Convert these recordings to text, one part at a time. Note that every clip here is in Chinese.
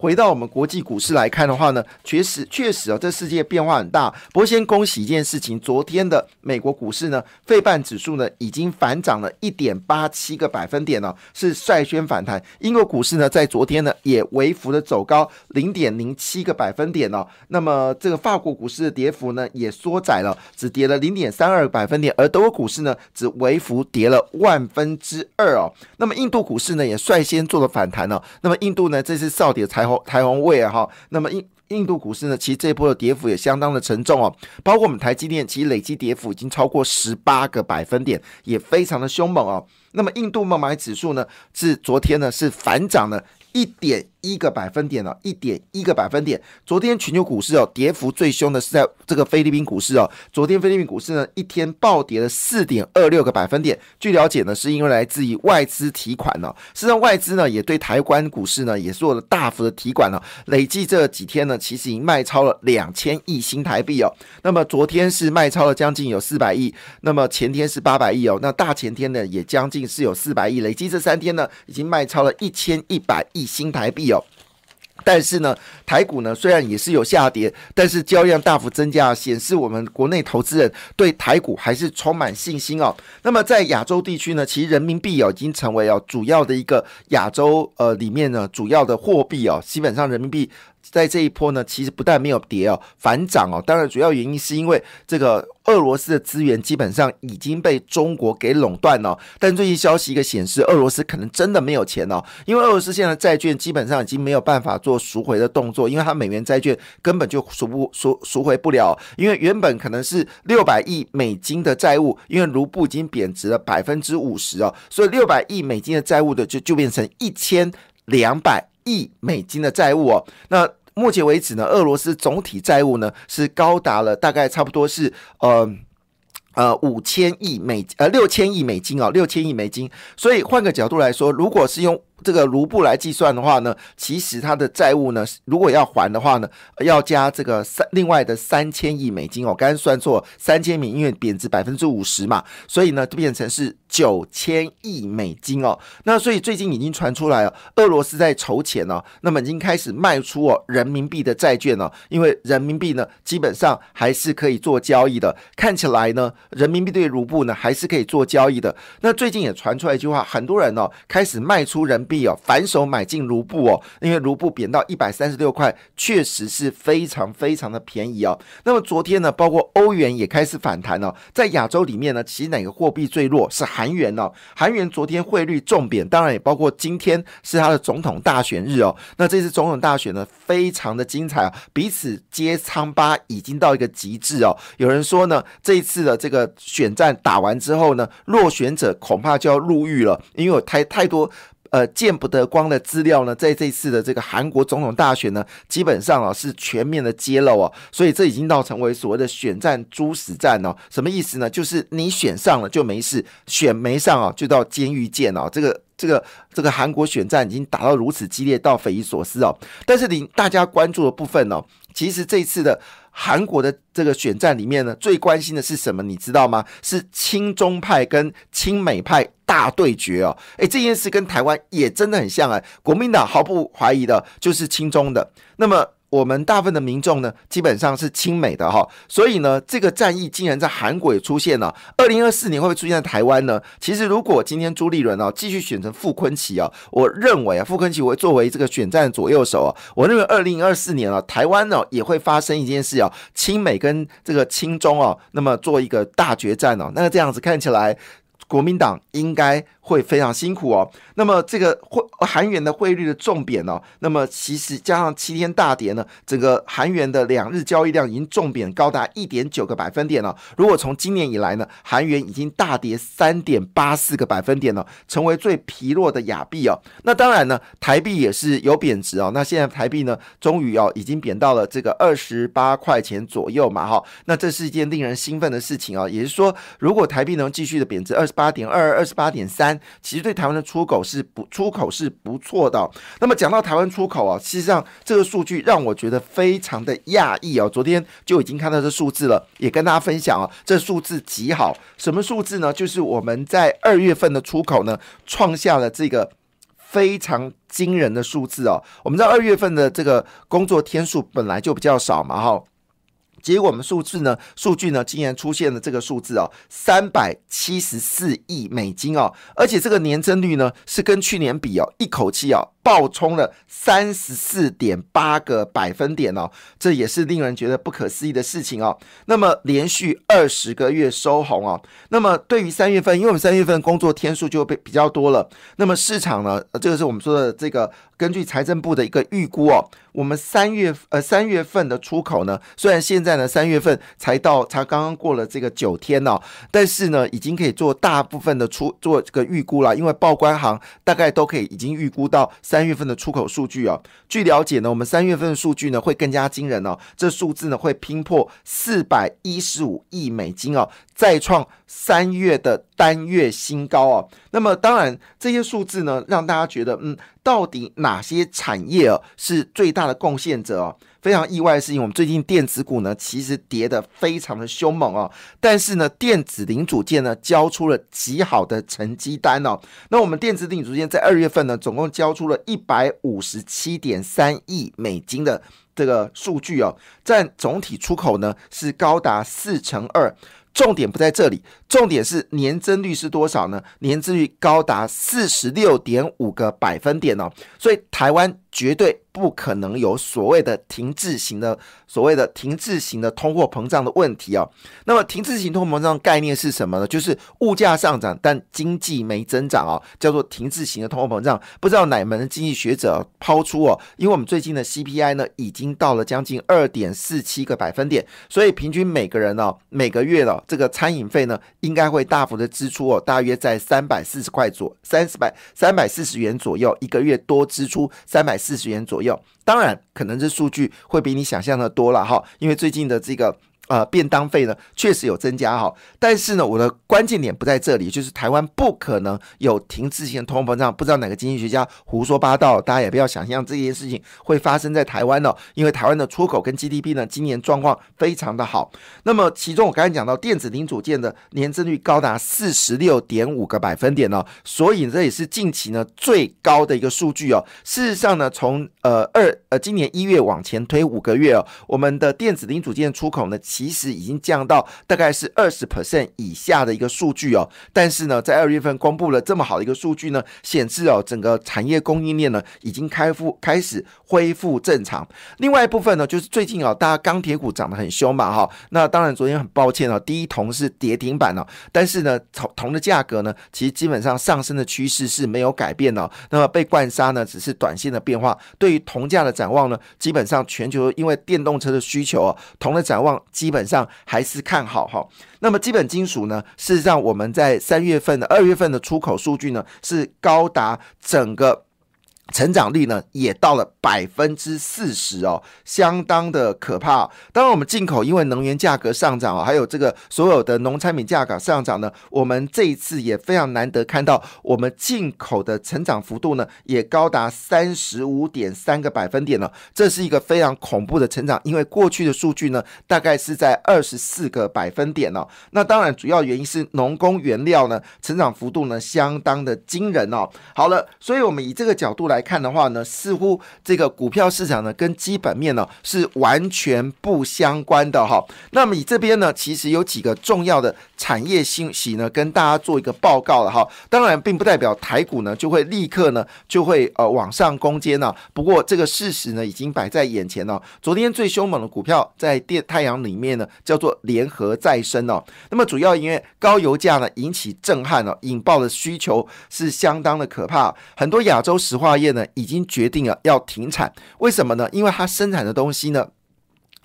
回到我们国际股市来看的话呢，确实确实啊，这世界变化很大。不过先恭喜一件事情，昨天的美国股市呢，费半指数呢已经反涨了一点八七个百分点了，是率先反弹。英国股市呢，在昨天呢也微幅的走高零点零七个百分点哦。那么这个法国股市的跌幅呢也缩窄了，只跌了零点三二个百分点，而德国股市呢只微幅跌了万分之二哦。那么印度股市呢也率先做了反弹了。那么印度呢这次少跌才。台湾位啊哈，那么印印度股市呢，其实这一波的跌幅也相当的沉重哦，包括我们台积电，其实累计跌幅已经超过十八个百分点，也非常的凶猛哦。那么印度孟买指数呢，是昨天呢是反涨了一点。一个百分点哦，一点一个百分点。昨天全球股市哦，跌幅最凶的是在这个菲律宾股市哦。昨天菲律宾股市呢，一天暴跌了四点二六个百分点。据了解呢，是因为来自于外资提款哦。实上，外资呢也对台湾股市呢也做了大幅的提款了。累计这几天呢，其实已经卖超了两千亿新台币哦。那么昨天是卖超了将近有四百亿，那么前天是八百亿哦。那大前天呢，也将近是有四百亿。累计这三天呢，已经卖超了一千一百亿新台币。但是呢，台股呢虽然也是有下跌，但是交易量大幅增加，显示我们国内投资人对台股还是充满信心哦。那么在亚洲地区呢，其实人民币哦已经成为哦主要的一个亚洲呃里面呢主要的货币哦，基本上人民币。在这一波呢，其实不但没有跌哦，反涨哦。当然，主要原因是因为这个俄罗斯的资源基本上已经被中国给垄断了。但最近消息一个显示，俄罗斯可能真的没有钱哦，因为俄罗斯现在债券基本上已经没有办法做赎回的动作，因为它美元债券根本就赎不赎赎回不了。因为原本可能是六百亿美金的债务，因为卢布已经贬值了百分之五十哦，所以六百亿美金的债务的就就变成一千两百。亿美金的债务哦，那目前为止呢，俄罗斯总体债务呢是高达了大概差不多是呃呃五千亿美呃六千亿美金哦，六千亿美金。所以换个角度来说，如果是用这个卢布来计算的话呢，其实它的债务呢，如果要还的话呢，要加这个三另外的三千亿美金哦。刚刚算错三千米，因为贬值百分之五十嘛，所以呢就变成是九千亿美金哦。那所以最近已经传出来了，俄罗斯在筹钱哦，那么已经开始卖出哦人民币的债券了，因为人民币呢基本上还是可以做交易的。看起来呢，人民币对卢布呢还是可以做交易的。那最近也传出来一句话，很多人哦开始卖出人。币哦，反手买进卢布哦，因为卢布贬到一百三十六块，确实是非常非常的便宜哦。那么昨天呢，包括欧元也开始反弹了。在亚洲里面呢，其实哪个货币最弱？是韩元哦。韩元昨天汇率重贬，当然也包括今天是他的总统大选日哦。那这次总统大选呢，非常的精彩啊，彼此接仓巴已经到一个极致哦。有人说呢，这一次的这个选战打完之后呢，落选者恐怕就要入狱了，因为有太太多。呃，见不得光的资料呢，在这次的这个韩国总统大选呢，基本上啊是全面的揭露啊，所以这已经到成为所谓的选战猪死战哦。什么意思呢？就是你选上了就没事，选没上啊就到监狱见哦。这个这个这个韩国选战已经打到如此激烈，到匪夷所思哦。但是你大家关注的部分呢，其实这一次的。韩国的这个选战里面呢，最关心的是什么？你知道吗？是亲中派跟亲美派大对决哦。诶，这件事跟台湾也真的很像啊。国民党毫不怀疑的就是亲中的，那么。我们大部分的民众呢，基本上是亲美的哈，所以呢，这个战役竟然在韩国也出现了。二零二四年会不会出现在台湾呢？其实，如果今天朱立伦哦继续选成傅昆奇哦，我认为啊，傅昆奇会作为这个选战的左右手啊，我认为二零二四年啊，台湾呢也会发生一件事啊，亲美跟这个亲中哦，那么做一个大决战哦，那这样子看起来，国民党应该。会非常辛苦哦。那么这个汇韩元的汇率的重贬呢？那么其实加上七天大跌呢，整个韩元的两日交易量已经重贬高达一点九个百分点了。如果从今年以来呢，韩元已经大跌三点八四个百分点了，成为最疲弱的亚币哦。那当然呢，台币也是有贬值哦。那现在台币呢，终于哦已经贬到了这个二十八块钱左右嘛哈。那这是一件令人兴奋的事情啊。也就是说，如果台币能继续的贬值二十八。点二、二十八点三，其实对台湾的出口是不出口是不错的。那么讲到台湾出口啊，事实上这个数据让我觉得非常的讶异哦。昨天就已经看到这数字了，也跟大家分享啊，这数字极好。什么数字呢？就是我们在二月份的出口呢，创下了这个非常惊人的数字哦。我们知道二月份的这个工作天数本来就比较少嘛，哈。结果我们数字呢，数据呢，竟然出现了这个数字哦，三百七十四亿美金哦，而且这个年增率呢，是跟去年比哦，一口气哦。爆冲了三十四点八个百分点哦，这也是令人觉得不可思议的事情哦。那么连续二十个月收红哦，那么对于三月份，因为我们三月份工作天数就被比较多了，那么市场呢，这个是我们说的这个根据财政部的一个预估哦，我们三月呃三月份的出口呢，虽然现在呢三月份才到才刚刚过了这个九天哦，但是呢已经可以做大部分的出做这个预估了，因为报关行大概都可以已经预估到。三月份的出口数据啊，据了解呢，我们三月份的数据呢会更加惊人哦，这数字呢会拼破四百一十五亿美金哦，再创三月的单月新高哦。那么当然这些数字呢，让大家觉得嗯，到底哪些产业哦是最大的贡献者哦？非常意外的事情，我们最近电子股呢，其实跌得非常的凶猛哦。但是呢，电子零组件呢，交出了极好的成绩单哦。那我们电子零组件在二月份呢，总共交出了一百五十七点三亿美金的这个数据哦，占总体出口呢是高达四成二。重点不在这里，重点是年增率是多少呢？年增率高达四十六点五个百分点哦。所以台湾。绝对不可能有所谓的停滞型的所谓的停滞型的通货膨胀的问题哦。那么停滞型通货膨胀概念是什么呢？就是物价上涨，但经济没增长哦，叫做停滞型的通货膨胀。不知道哪门的经济学者抛出哦，因为我们最近的 CPI 呢已经到了将近二点四七个百分点，所以平均每个人哦每个月的这个餐饮费呢应该会大幅的支出哦，大约在三百四十块左三百三百四十元左右，一个月多支出三百。四十元左右，当然可能这数据会比你想象的多了哈，因为最近的这个。呃，便当费呢确实有增加哈，但是呢，我的关键点不在这里，就是台湾不可能有停滞性通货膨胀。不知道哪个经济学家胡说八道，大家也不要想象这件事情会发生在台湾哦，因为台湾的出口跟 GDP 呢今年状况非常的好。那么其中我刚才讲到电子零组件的年增率高达四十六点五个百分点哦，所以这也是近期呢最高的一个数据哦。事实上呢，从呃二呃今年一月往前推五个月哦，我们的电子零组件出口呢。其实已经降到大概是二十 percent 以下的一个数据哦，但是呢，在二月份公布了这么好的一个数据呢，显示哦，整个产业供应链呢已经开复开始恢复正常。另外一部分呢，就是最近啊，大家钢铁股涨得很凶嘛哈，那当然昨天很抱歉哦，第一铜是跌停板了，但是呢，铜铜的价格呢，其实基本上上升的趋势是没有改变的。那么被灌杀呢，只是短线的变化。对于铜价的展望呢，基本上全球因为电动车的需求哦，铜的展望基。基本上还是看好哈。那么基本金属呢？事实上，我们在三月份的、二月份的出口数据呢，是高达整个。成长率呢也到了百分之四十哦，相当的可怕。当然，我们进口因为能源价格上涨啊，还有这个所有的农产品价格上涨呢，我们这一次也非常难得看到我们进口的成长幅度呢也高达三十五点三个百分点了，这是一个非常恐怖的成长。因为过去的数据呢大概是在二十四个百分点哦。那当然，主要原因是农工原料呢成长幅度呢相当的惊人哦。好了，所以我们以这个角度来。来看的话呢，似乎这个股票市场呢跟基本面呢是完全不相关的哈。那么你这边呢，其实有几个重要的产业信息呢，跟大家做一个报告了哈。当然，并不代表台股呢就会立刻呢就会呃往上攻坚呢。不过这个事实呢已经摆在眼前了。昨天最凶猛的股票在电太阳里面呢，叫做联合再生哦。那么主要因为高油价呢引起震撼了，引爆的需求是相当的可怕，很多亚洲石化业。呢，已经决定了要停产，为什么呢？因为它生产的东西呢，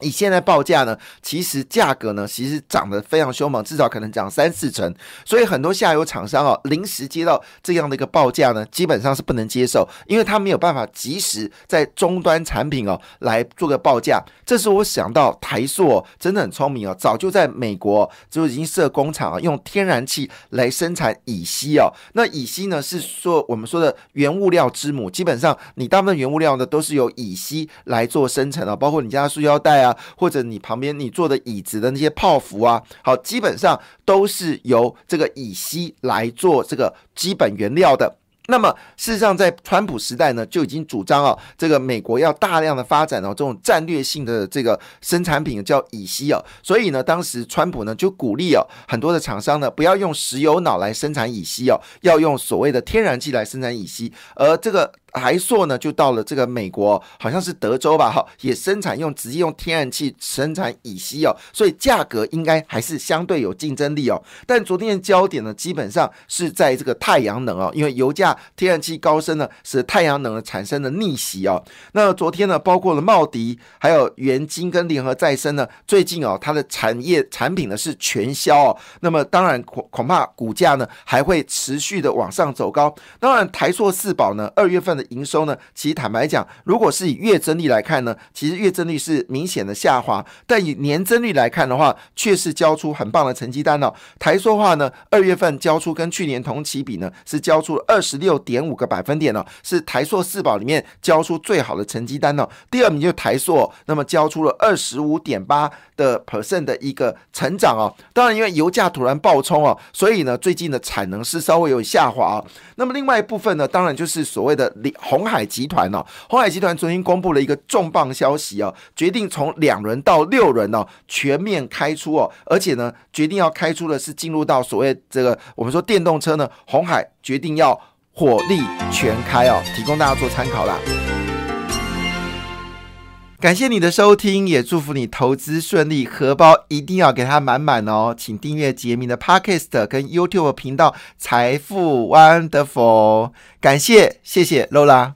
以现在报价呢，其实价格呢，其实涨得非常凶猛，至少可能涨三四成。所以很多下游厂商哦，临时接到这样的一个报价呢，基本上是不能接受，因为他没有办法及时在终端产品哦来做个报价。这是我想到台塑真的很聪明哦，早就在美国就已经设工厂啊，用天然气来生产乙烯哦。那乙烯呢是说我们说的原物料之母，基本上你大部分原物料呢都是由乙烯来做生成的，包括你家的塑胶袋。啊，或者你旁边你坐的椅子的那些泡芙啊，好，基本上都是由这个乙烯来做这个基本原料的。那么事实上，在川普时代呢，就已经主张哦，这个美国要大量的发展哦，这种战略性的这个生产品叫乙烯哦。所以呢，当时川普呢就鼓励哦，很多的厂商呢不要用石油脑来生产乙烯哦，要用所谓的天然气来生产乙烯，而这个。台塑呢，就到了这个美国，好像是德州吧，哈，也生产用直接用天然气生产乙烯哦，所以价格应该还是相对有竞争力哦。但昨天的焦点呢，基本上是在这个太阳能哦，因为油价、天然气高升呢，使太阳能产生的逆袭哦。那昨天呢，包括了茂迪、还有元晶跟联合再生呢，最近哦，它的产业产品呢是全销哦。那么当然恐恐怕股价呢还会持续的往上走高。当然台塑四宝呢，二月份的。营收呢？其实坦白讲，如果是以月增率来看呢，其实月增率是明显的下滑；但以年增率来看的话，却是交出很棒的成绩单哦。台塑化呢，二月份交出跟去年同期比呢，是交出了二十六点五个百分点哦，是台塑四宝里面交出最好的成绩单哦。第二名就台塑，那么交出了二十五点八的 percent 的一个成长哦。当然，因为油价突然暴冲哦，所以呢，最近的产能是稍微有下滑。那么另外一部分呢，当然就是所谓的红海集团哦，红海集团昨天公布了一个重磅消息哦，决定从两轮到六轮哦，全面开出哦，而且呢，决定要开出的是进入到所谓这个我们说电动车呢，红海决定要火力全开哦，提供大家做参考啦。感谢你的收听，也祝福你投资顺利，荷包一定要给它满满哦！请订阅杰明的 Podcast 跟 YouTube 频道财富 Wonderful，感谢谢谢 Lola。